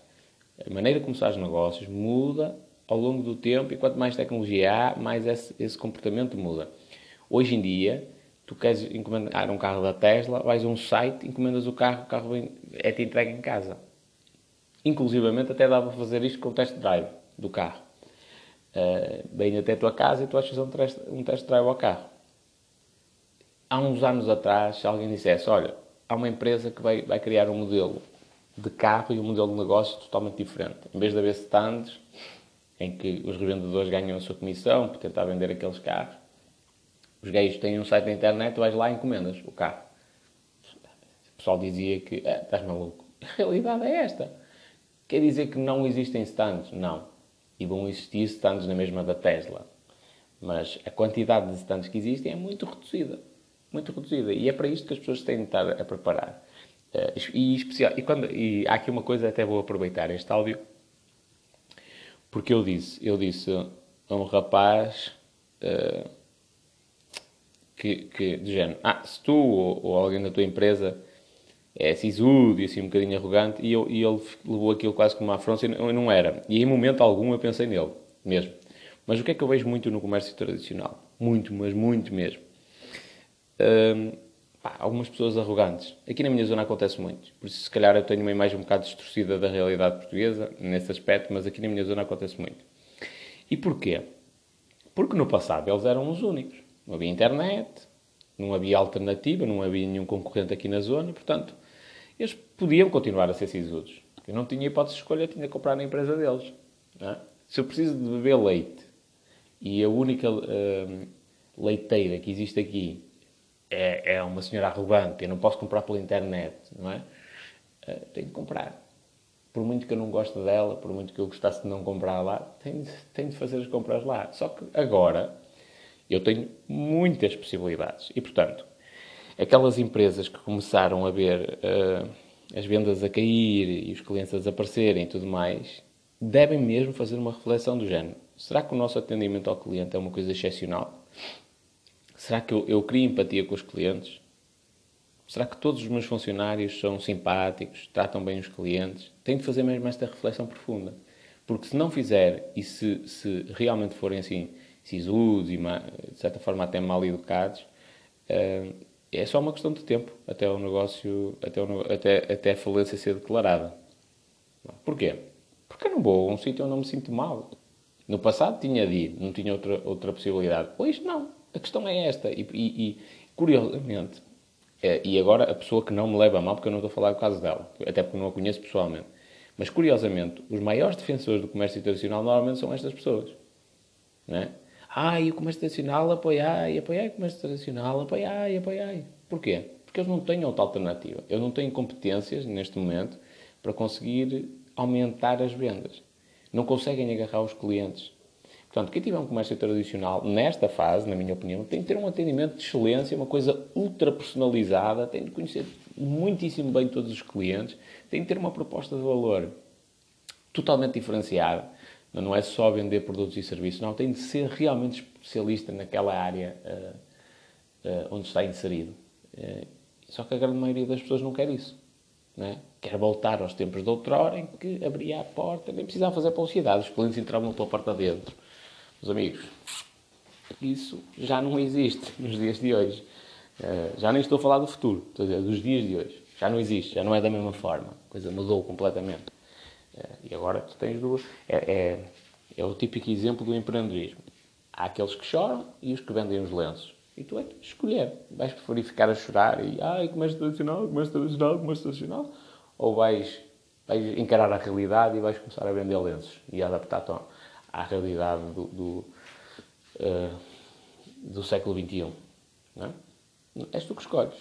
a maneira como se faz negócios muda ao longo do tempo e quanto mais tecnologia há, mais esse, esse comportamento muda. Hoje em dia, tu queres encomendar um carro da Tesla, vais a um site, encomendas o carro, o carro é-te entregue em casa. Inclusivamente até dá para fazer isto com o test drive do carro. Uh, até a tua casa e tu fazer um test, um test drive ao carro. Há uns anos atrás, se alguém dissesse, olha, há uma empresa que vai, vai criar um modelo de carro e um modelo de negócio totalmente diferente. Em vez de haver stands em que os revendedores ganham a sua comissão por tentar vender aqueles carros, os gays têm um site na internet, vais lá e encomendas o carro. O pessoal dizia que é, estás maluco. (laughs) A realidade é esta. Quer dizer que não existem stands? Não. E vão existir stands na mesma da Tesla. Mas a quantidade de stands que existem é muito reduzida. Muito reduzida. E é para isto que as pessoas têm de estar a preparar. Uh, e, especial, e, quando, e há aqui uma coisa, até vou aproveitar este áudio, porque eu disse, eu disse a um rapaz uh, que, que do género, ah, se tu ou, ou, alguém da tua empresa é sisudo e assim um bocadinho arrogante, e, eu, e ele levou aquilo quase como uma afronta, e não era. E em momento algum eu pensei nele, mesmo. Mas o que é que eu vejo muito no comércio tradicional? Muito, mas muito mesmo. Hum, pá, algumas pessoas arrogantes. Aqui na minha zona acontece muito. Por isso, se calhar, eu tenho uma imagem um bocado distorcida da realidade portuguesa, nesse aspecto, mas aqui na minha zona acontece muito. E porquê? Porque no passado eles eram os únicos. Não havia internet, não havia alternativa, não havia nenhum concorrente aqui na zona, portanto, eles podiam continuar a ser sisudos. Eu não tinha hipótese de escolha, tinha que comprar na empresa deles. É? Se eu preciso de beber leite e a única uh, leiteira que existe aqui é, é uma senhora arrogante, eu não posso comprar pela internet, não é? Uh, tenho que comprar. Por muito que eu não goste dela, por muito que eu gostasse de não comprar lá, tenho, tenho de fazer as compras lá. Só que agora eu tenho muitas possibilidades. E, portanto, aquelas empresas que começaram a ver uh, as vendas a cair e os clientes a desaparecerem e tudo mais, devem mesmo fazer uma reflexão do género. Será que o nosso atendimento ao cliente é uma coisa excepcional? Será que eu, eu crio empatia com os clientes? Será que todos os meus funcionários são simpáticos, tratam bem os clientes? Tenho de fazer mesmo esta reflexão profunda. Porque se não fizer e se, se realmente forem assim sisudos e, de certa forma, até mal educados, uh, é só uma questão de tempo até o negócio, até, o, até, até a falência ser declarada. Porquê? Porque eu não vou a um sítio onde não me sinto mal. No passado tinha de ir, não tinha outra, outra possibilidade. Hoje não. A questão é esta. E, e, e curiosamente, é, e agora a pessoa que não me leva a mal, porque eu não estou a falar do caso dela, até porque não a conheço pessoalmente. Mas curiosamente, os maiores defensores do comércio internacional normalmente são estas pessoas. Não é? Ai, o comércio tradicional, apoiai, apoiai o comércio tradicional, apoiai, apoiai. Porquê? Porque eles não têm outra alternativa. Eu não tenho competências, neste momento, para conseguir aumentar as vendas. Não conseguem agarrar os clientes. Portanto, quem tiver um comércio tradicional, nesta fase, na minha opinião, tem de ter um atendimento de excelência, uma coisa ultra personalizada, tem de conhecer muitíssimo bem todos os clientes, tem de ter uma proposta de valor totalmente diferenciada não é só vender produtos e serviços, não, tem de ser realmente especialista naquela área uh, uh, onde está inserido. Uh, só que a grande maioria das pessoas não quer isso. É? Quer voltar aos tempos de outrora em que abria a porta, nem precisava fazer publicidade, os clientes entravam pela porta dentro. Meus amigos, isso já não existe nos dias de hoje. já nem estou a falar do futuro, estou a dizer dos dias de hoje. Já não existe, já não é da mesma forma. A coisa mudou completamente. É, e agora tu tens duas. É, é, é, o típico exemplo do empreendedorismo. Há aqueles que choram e os que vendem os lenços. E tu é escolher. Vais preferir ficar a chorar e, ai, comércio tradicional, comércio tradicional, comércio tradicional? Ou vais, vais encarar a realidade e vais começar a vender lenços e adaptar-te à realidade do, do, uh, do século XXI. Não é? És tu que escolhes.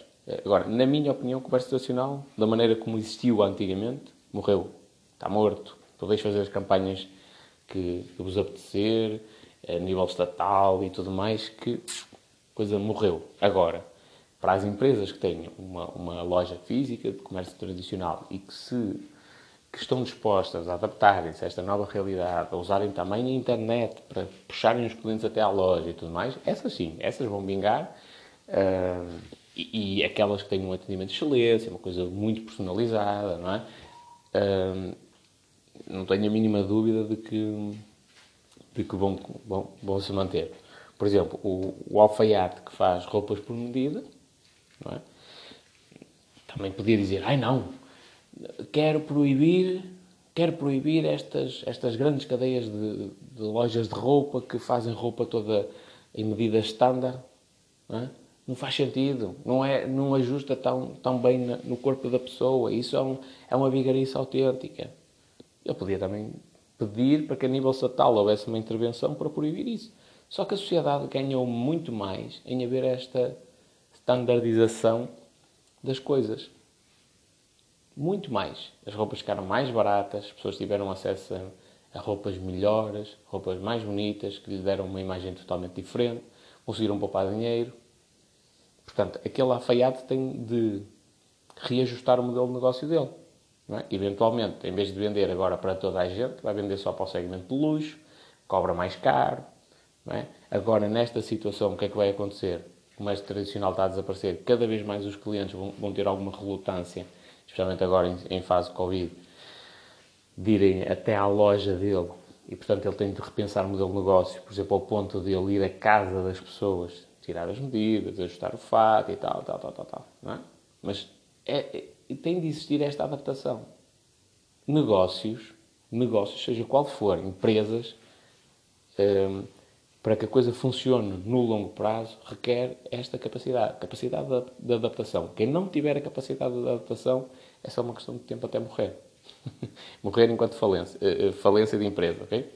Agora, na minha opinião, o comércio tradicional, da maneira como existiu antigamente, morreu está morto. Podeis fazer as campanhas que, que vos apetecer, a nível estatal e tudo mais, que coisa morreu. Agora, para as empresas que têm uma, uma loja física de comércio tradicional e que se que estão dispostas a adaptarem-se a esta nova realidade, a usarem também a internet para puxarem os clientes até à loja e tudo mais, essas sim, essas vão vingar. Uh, e, e, aquelas que têm um atendimento de excelência, uma coisa muito personalizada, não é? Uh, não tenho a mínima dúvida de que, de que vão, vão, vão se manter. Por exemplo, o, o alfaiate que faz roupas por medida, é? também podia dizer, ai não, quero proibir, quero proibir estas, estas grandes cadeias de, de lojas de roupa que fazem roupa toda em medidas estándar. Não, é? não, faz sentido, não, é, não ajusta tão, tão bem no corpo da pessoa. Isso é, um, é uma vigarice autêntica. Eu podia também pedir para que a nível estatal houvesse uma intervenção para proibir isso. Só que a sociedade ganhou muito mais em haver esta standardização das coisas. Muito mais. As roupas ficaram mais baratas, as pessoas tiveram acesso a, a roupas melhores, roupas mais bonitas, que lhe deram uma imagem totalmente diferente, conseguiram poupar dinheiro. Portanto, aquele alfaiate tem de reajustar o modelo de negócio dele. É? Eventualmente, em vez de vender agora para toda a gente, vai vender só para o segmento de luxo, cobra mais caro. É? Agora, nesta situação, o que é que vai acontecer? O comércio tradicional está a desaparecer, cada vez mais os clientes vão, vão ter alguma relutância, especialmente agora em, em fase Covid, de irem até à loja dele e, portanto, ele tem de repensar o modelo de negócio, por exemplo, ao ponto de ele ir à casa das pessoas, tirar as medidas, ajustar o fato e tal, tal, tal, tal, tal. Não é? Mas é, e tem de existir esta adaptação. Negócios, negócios, seja qual for, empresas, um, para que a coisa funcione no longo prazo, requer esta capacidade, capacidade de, adaptação. Quem não tiver a capacidade de adaptação, é só uma questão de tempo até morrer. (laughs) morrer enquanto falência, uh, falência de empresa, ok?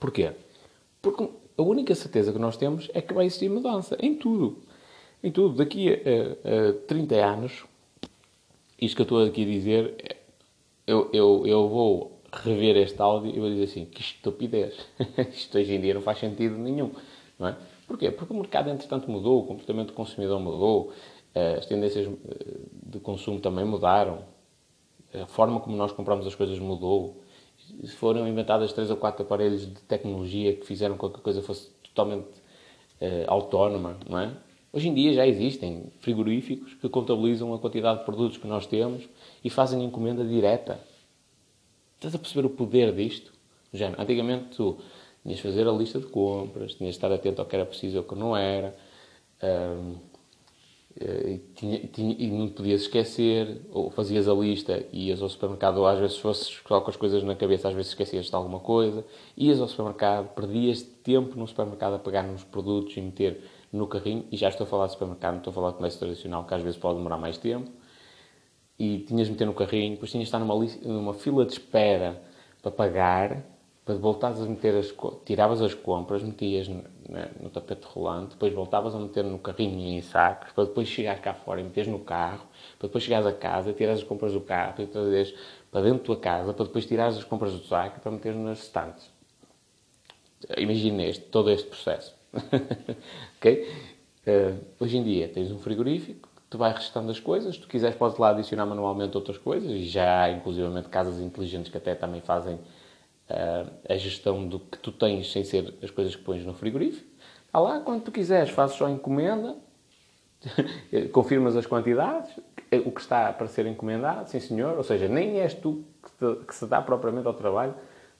Porquê? Porque a única certeza que nós temos é que vai existir mudança em tudo. Em tudo. Daqui a, a, a 30 anos, isto que eu estou aqui a dizer, eu, eu, eu vou rever este áudio e vou dizer assim, que estupidez. (laughs) Isto hoje em dia não faz sentido nenhum. Não é? Porquê? Porque o mercado, entretanto, mudou, o comportamento do consumidor mudou, eh, as tendências eh, de consumo também mudaram, a forma como nós compramos as coisas mudou. Foram inventadas três ou quatro aparelhos de tecnologia que fizeram com que a coisa fosse totalmente uh, autónoma, não é? Hoje em dia já existem frigoríficos que contabilizam a quantidade de produtos que nós temos e fazem encomenda direta. Estás a perceber o poder disto? Já, antigamente tu tinhas de fazer a lista de compras, tinhas de estar atento ao que era preciso e ao que não era. Um, eh, e, tinha, tinha, e não podias esquecer, ou fazias a lista, ias ao supermercado, ou às vezes fosses só com as coisas na cabeça, às vezes esquecias de alguma coisa, ias ao supermercado, perdias tempo no supermercado a pegar nos produtos e meter no carrinho, e já estou a falar de supermercado, não estou a falar de comércio tradicional, que às vezes pode demorar mais tempo, e tinhas de meter no carrinho, depois tinhas de estar numa, numa fila de espera para pagar, para voltares a meter as tiravas as compras, metias no, no, tapete rolante, depois voltavas a meter no carrinho em sacos, para depois chegar cá fora e meteres no carro, para depois chegares a casa, tirares as compras do carro e trazeres para dentro da tua casa, para depois tirares as compras do saco para meteres nas estantes. Imagina este, todo este processo. (laughs) ok? Uh, hoje em dia tens um frigorífico tu vai restando as coisas, se tu quiseres podes lá adicionar manualmente outras coisas e já há inclusivamente casas inteligentes que até também fazem uh, a gestão do que tu tens sem ser as coisas que pões no frigorífico. Há lá, quando tu quiseres, fazes só encomenda, (laughs) confirmas as quantidades, o que está para ser encomendado, sim senhor, ou seja, nem és tu que, te, que se dá propriamente ao trabalho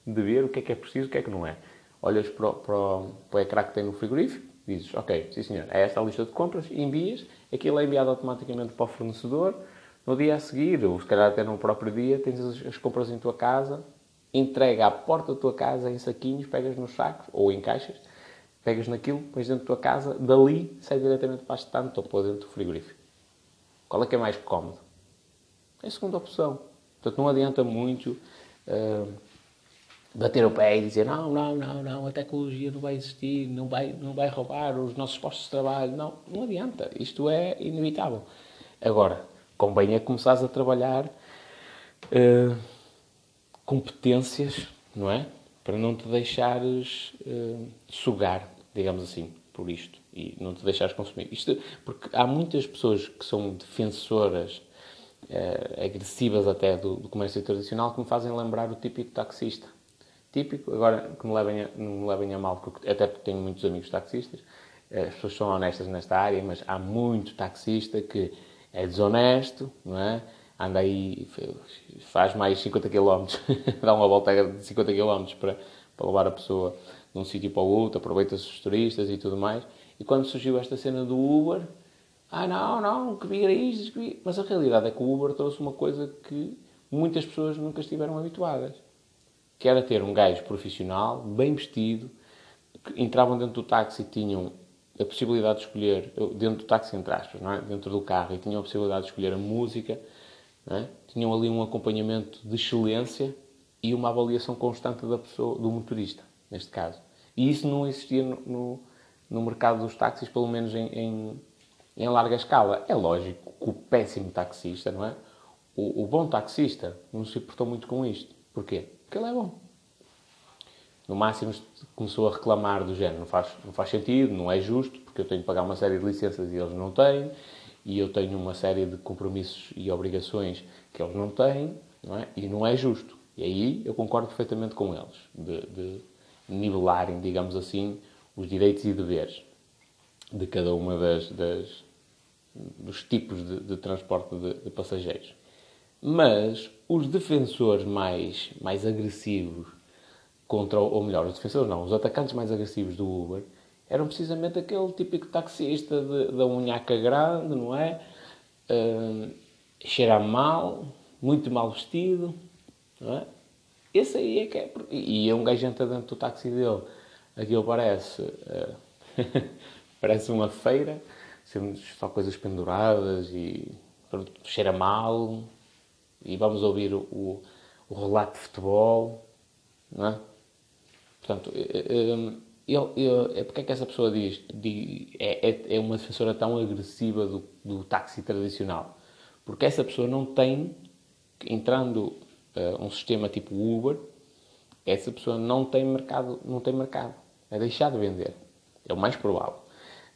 de ver o que é que é preciso o que é que não é. Olhas para o, para, o, para o ecrã que tem no frigorífico, dizes, ok, sim senhor, é esta a lista de compras, envias, aquilo é enviado automaticamente para o fornecedor, no dia a seguir, ou se calhar até no próprio dia, tens as, as compras em tua casa, entrega à porta da tua casa em saquinhos, pegas nos sacos, ou em caixas, pegas naquilo, pões dentro da tua casa, dali sai diretamente para a estante ou para dentro do frigorífico. Qual é que é mais cómodo? É a segunda opção. Portanto, não adianta muito uh, bater o pé e dizer não, não, não, não, a tecnologia não vai existir, não vai, não vai roubar os nossos postos de trabalho. Não, não adianta. Isto é inevitável. Agora, convém é começares a trabalhar uh, competências, não é? Para não te deixares uh, sugar, digamos assim, por isto e não te deixares consumir. Isto, porque há muitas pessoas que são defensoras uh, agressivas até do, do comércio tradicional que me fazem lembrar o típico taxista típico, agora que me levem a, não me levem a mal, porque, até porque tenho muitos amigos taxistas, eh, as pessoas são honestas nesta área, mas há muito taxista que é desonesto, não é? Anda aí, faz mais 50 km, (laughs) dá uma volta de 50 km para, para levar a pessoa de um sítio para o outro, aproveita-se os turistas e tudo mais. E quando surgiu esta cena do Uber, ah não, não, que isto, que Mas a realidade é que o Uber trouxe uma coisa que muitas pessoas nunca estiveram habituadas que era ter um gajo profissional, bem vestido, que entravam dentro do táxi e tinham a possibilidade de escolher, dentro do táxi entre aspas, é? dentro do carro, e tinham a possibilidade de escolher a música, é? tinham ali um acompanhamento de excelência e uma avaliação constante da pessoa, do motorista, neste caso. E isso não existia no, no, no mercado dos táxis, pelo menos em, em, em, larga escala. É lógico que o péssimo taxista, não é? O, o bom taxista não se importou muito com isto. Porquê? Porque ele é bom. No máximo começou a reclamar do género, não faz, não faz sentido, não é justo, porque eu tenho que pagar uma série de licenças e eles não têm, e eu tenho uma série de compromissos e obrigações que eles não têm, não é? e não é justo. E aí eu concordo perfeitamente com eles, de, de nivelarem, digamos assim, os direitos e deveres de cada uma das, das dos tipos de, de transporte de, de passageiros. Mas os defensores mais, mais agressivos contra, ou melhor, os defensores não, os atacantes mais agressivos do Uber eram precisamente aquele típico taxista da unhaca grande, não é? Uh, cheira mal, muito mal vestido, não é? Esse aí é que é. E é um gajo entra dentro do táxi dele, aquilo parece. Uh, (laughs) parece uma feira, só coisas penduradas e cheira mal, e vamos ouvir o, o, relato de futebol, não é? Portanto, ele, ele, é porque é que essa pessoa diz, diz é, é, é, uma defensora tão agressiva do, do táxi tradicional? Porque essa pessoa não tem, entrando uh, um sistema tipo Uber, essa pessoa não tem mercado, não tem mercado. É deixar de vender. É o mais provável.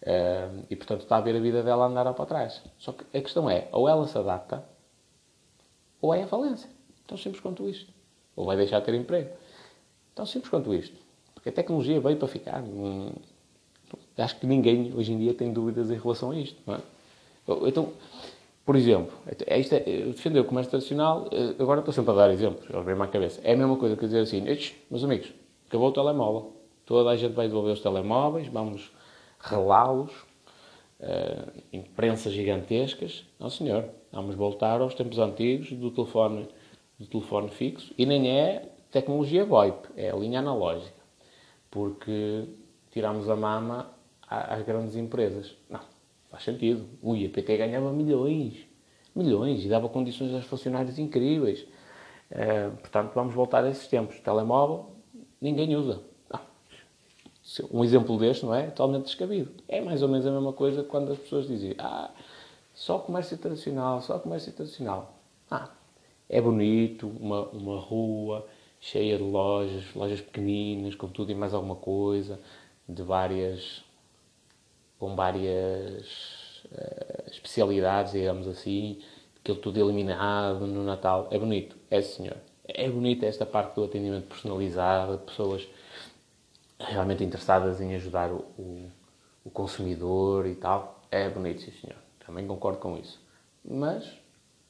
Uh, e portanto está a ver a vida dela andar para trás. Só que a questão é, ou ela se adapta, ou é a falência. Tão simples quanto isto. Ou vai deixar de ter emprego. Tão simples quanto isto. Porque a tecnologia veio para ficar. acho que ninguém hoje em dia tem dúvidas em relação a isto. É? Então, por exemplo, é isto é, defender o comércio tradicional, eh, agora estou sempre a dar exemplos, eles vêm-me à cabeça. É a mesma coisa que dizer assim, meus amigos, acabou o telemóvel. Toda a gente vai devolver os telemóveis, vamos relá-los, uh, imprensas gigantescas. Não, senhor, vamos voltar aos tempos antigos do telefone, do telefone fixo. E nem é tecnologia VoIP, é a linha analógica. Porque tiramos a mama às grandes empresas. Não, Faz sentido. O IAPT ganhava milhões. Milhões. E dava condições aos funcionários incríveis. Uh, portanto, vamos voltar a esses tempos. Telemóvel, ninguém usa. Não. Um exemplo deste, não é? Totalmente descabido. É mais ou menos a mesma coisa quando as pessoas dizem ah, só comércio tradicional, só comércio tradicional. Ah, é bonito, uma, uma rua cheia de lojas, lojas pequeninas, com tudo e mais alguma coisa, de várias com várias uh, especialidades, digamos assim, aquilo tudo eliminado no Natal. É bonito, é senhor. É bonito esta parte do atendimento personalizado, de pessoas realmente interessadas em ajudar o, o, o consumidor e tal. É bonito, sim senhor. Também concordo com isso. Mas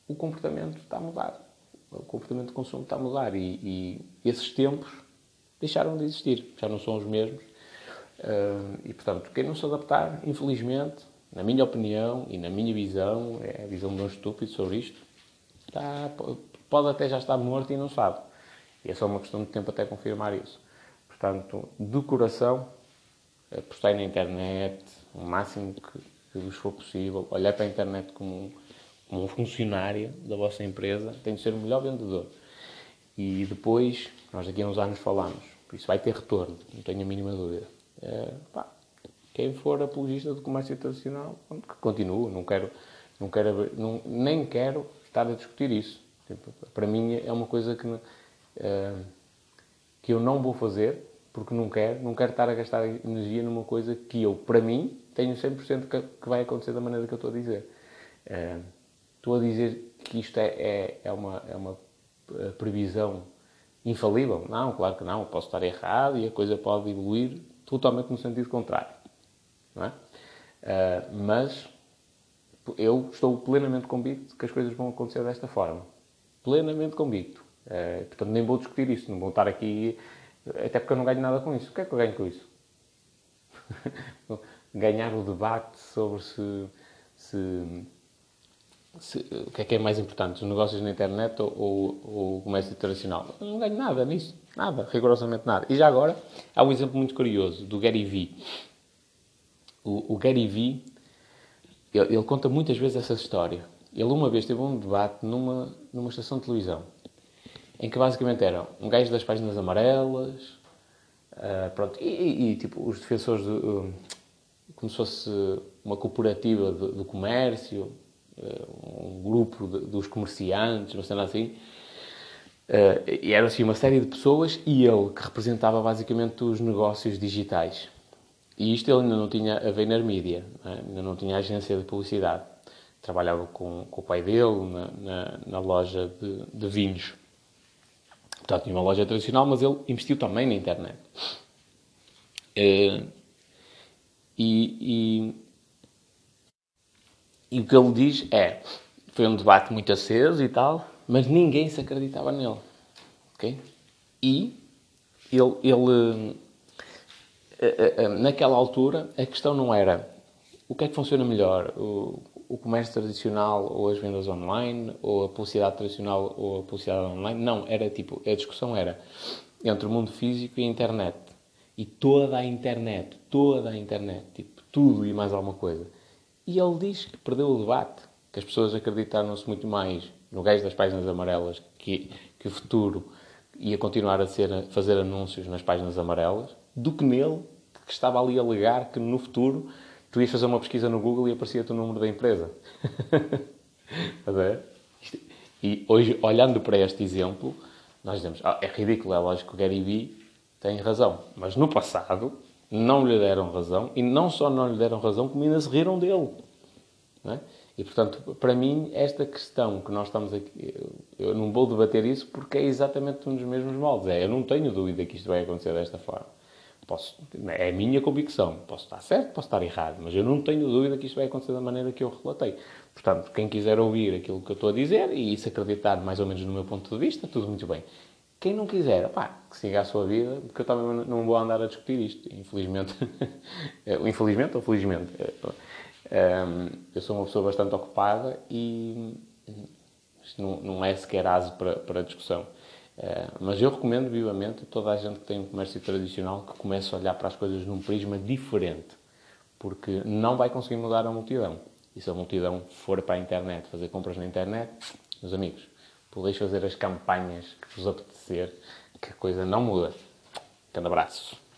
o comportamento está a mudar. O comportamento de consumo está a mudar e, e esses tempos deixaram de existir. Já não são os mesmos e, portanto, quem não se adaptar, infelizmente, na minha opinião e na minha visão, é a visão de um estúpido sobre isto, está, pode até já estar morto e não sabe. E é só uma questão de tempo até confirmar isso. Portanto, de coração, apostai na internet o máximo que, vos for possível. Olhar para a internet como, como um funcionário da vossa empresa. Tem de ser o melhor vendedor. E depois, nós daqui a uns anos falamos. Isso vai ter retorno, não tenho a mínima dúvida. É, pá, quem for apologista do comércio internacional, que continue, não quero, não quero não, nem quero estar a discutir isso. Tipo, para mim é uma coisa que, uh, que eu não vou fazer, porque não quero, não quero estar a gastar energia numa coisa que eu, para mim, tenho 100% que, que vai acontecer da maneira que eu estou a dizer. Uh, estou a dizer que isto é, é, é uma, é uma eh, previsão infalível? Não, claro que não. Posso estar errado e a coisa pode evoluir totalmente no sentido contrário. Não é? Uh, mas eu estou plenamente convicto que as coisas vão acontecer desta forma. Plenamente convicto. Uh, portanto, nem vou discutir isso, não vou estar aqui, até porque eu não ganho nada com isso. O que é que eu ganho com isso? (laughs) Ganhar o debate sobre se, se, se, o que é que é mais importante, os negócios na internet ou, ou, o comércio internacional. Eu não ganho nada nisso. Nada, rigorosamente nada. E já agora, há um exemplo muito curioso do Gary Vee. O, o Gary Vee, ele, ele, conta muitas vezes essa história. Ele uma vez teve um debate numa, numa estação de televisão, em que basicamente eram um gajo das páginas amarelas, uh, pronto, e, e, e, tipo, os defensores, de, uh, como se fosse uma cooperativa do, comércio, uh, um grupo de, dos comerciantes, uma cena assim, Uh, e era assim uma série de pessoas e ele que representava basicamente os negócios digitais. E isto ele ainda não tinha a Vayner Media, é? ainda não tinha agência de publicidade. Trabalhava com, com o pai dele na, na, na loja de, de, vinhos. Portanto, tinha uma loja tradicional, mas ele investiu também na internet. Uh, e, e, e o que ele diz é: foi um debate muito aceso e tal, mas ninguém se acreditava nele. ok? E ele, ele eh, eh, eh, naquela altura, a questão não era o que é que funciona melhor, o, o comércio tradicional ou as vendas online, ou a publicidade tradicional ou a publicidade online. Não, era tipo, a discussão era entre o mundo físico e a internet. E toda a internet, toda a internet, tipo, tudo e mais alguma coisa. E ele diz que perdeu o debate, que as pessoas acreditaram-se muito mais no gajo das páginas amarelas que, que o futuro ia continuar a, ser, fazer anúncios nas páginas amarelas do que nele, que estava ali a alegar que no futuro tu ias fazer uma pesquisa no Google e aparecia-te o número da empresa. (laughs) A ver? E hoje, olhando para este exemplo, nós dizemos, ah, é ridículo, é lógico que o Gary Vee tem razão. Mas no passado, não lhe deram razão, e não só não lhe deram razão, como ainda se riram dele. É? E, portanto, para mim, esta questão que nós estamos aqui, eu não vou debater isso porque é exatamente um dos mesmos moldes. É, eu não tenho dúvida que isto vai acontecer desta forma. Posso, é a minha convicção. Posso estar certo, posso estar errado, mas eu não tenho dúvida que isto vai acontecer da maneira que eu relatei. Portanto, quem quiser ouvir aquilo que eu estou a dizer e isso acreditar mais ou menos no meu ponto de vista, tudo muito bem. Quem não quiser, pá, que siga a sua vida, porque eu também não vou andar a discutir isto, infelizmente. (laughs) infelizmente ou felizmente. Eu sou uma pessoa bastante ocupada e isto não, não é sequer aso para, para discussão. Uh, mas eu recomendo vivamente a toda a gente que tem um comércio tradicional que comece a olhar para as coisas num prisma diferente, porque não vai conseguir mudar a multidão. E se a multidão for para a internet fazer compras na internet, meus amigos, podeis fazer as campanhas que vos apetecer, que a coisa não muda. Grande abraço.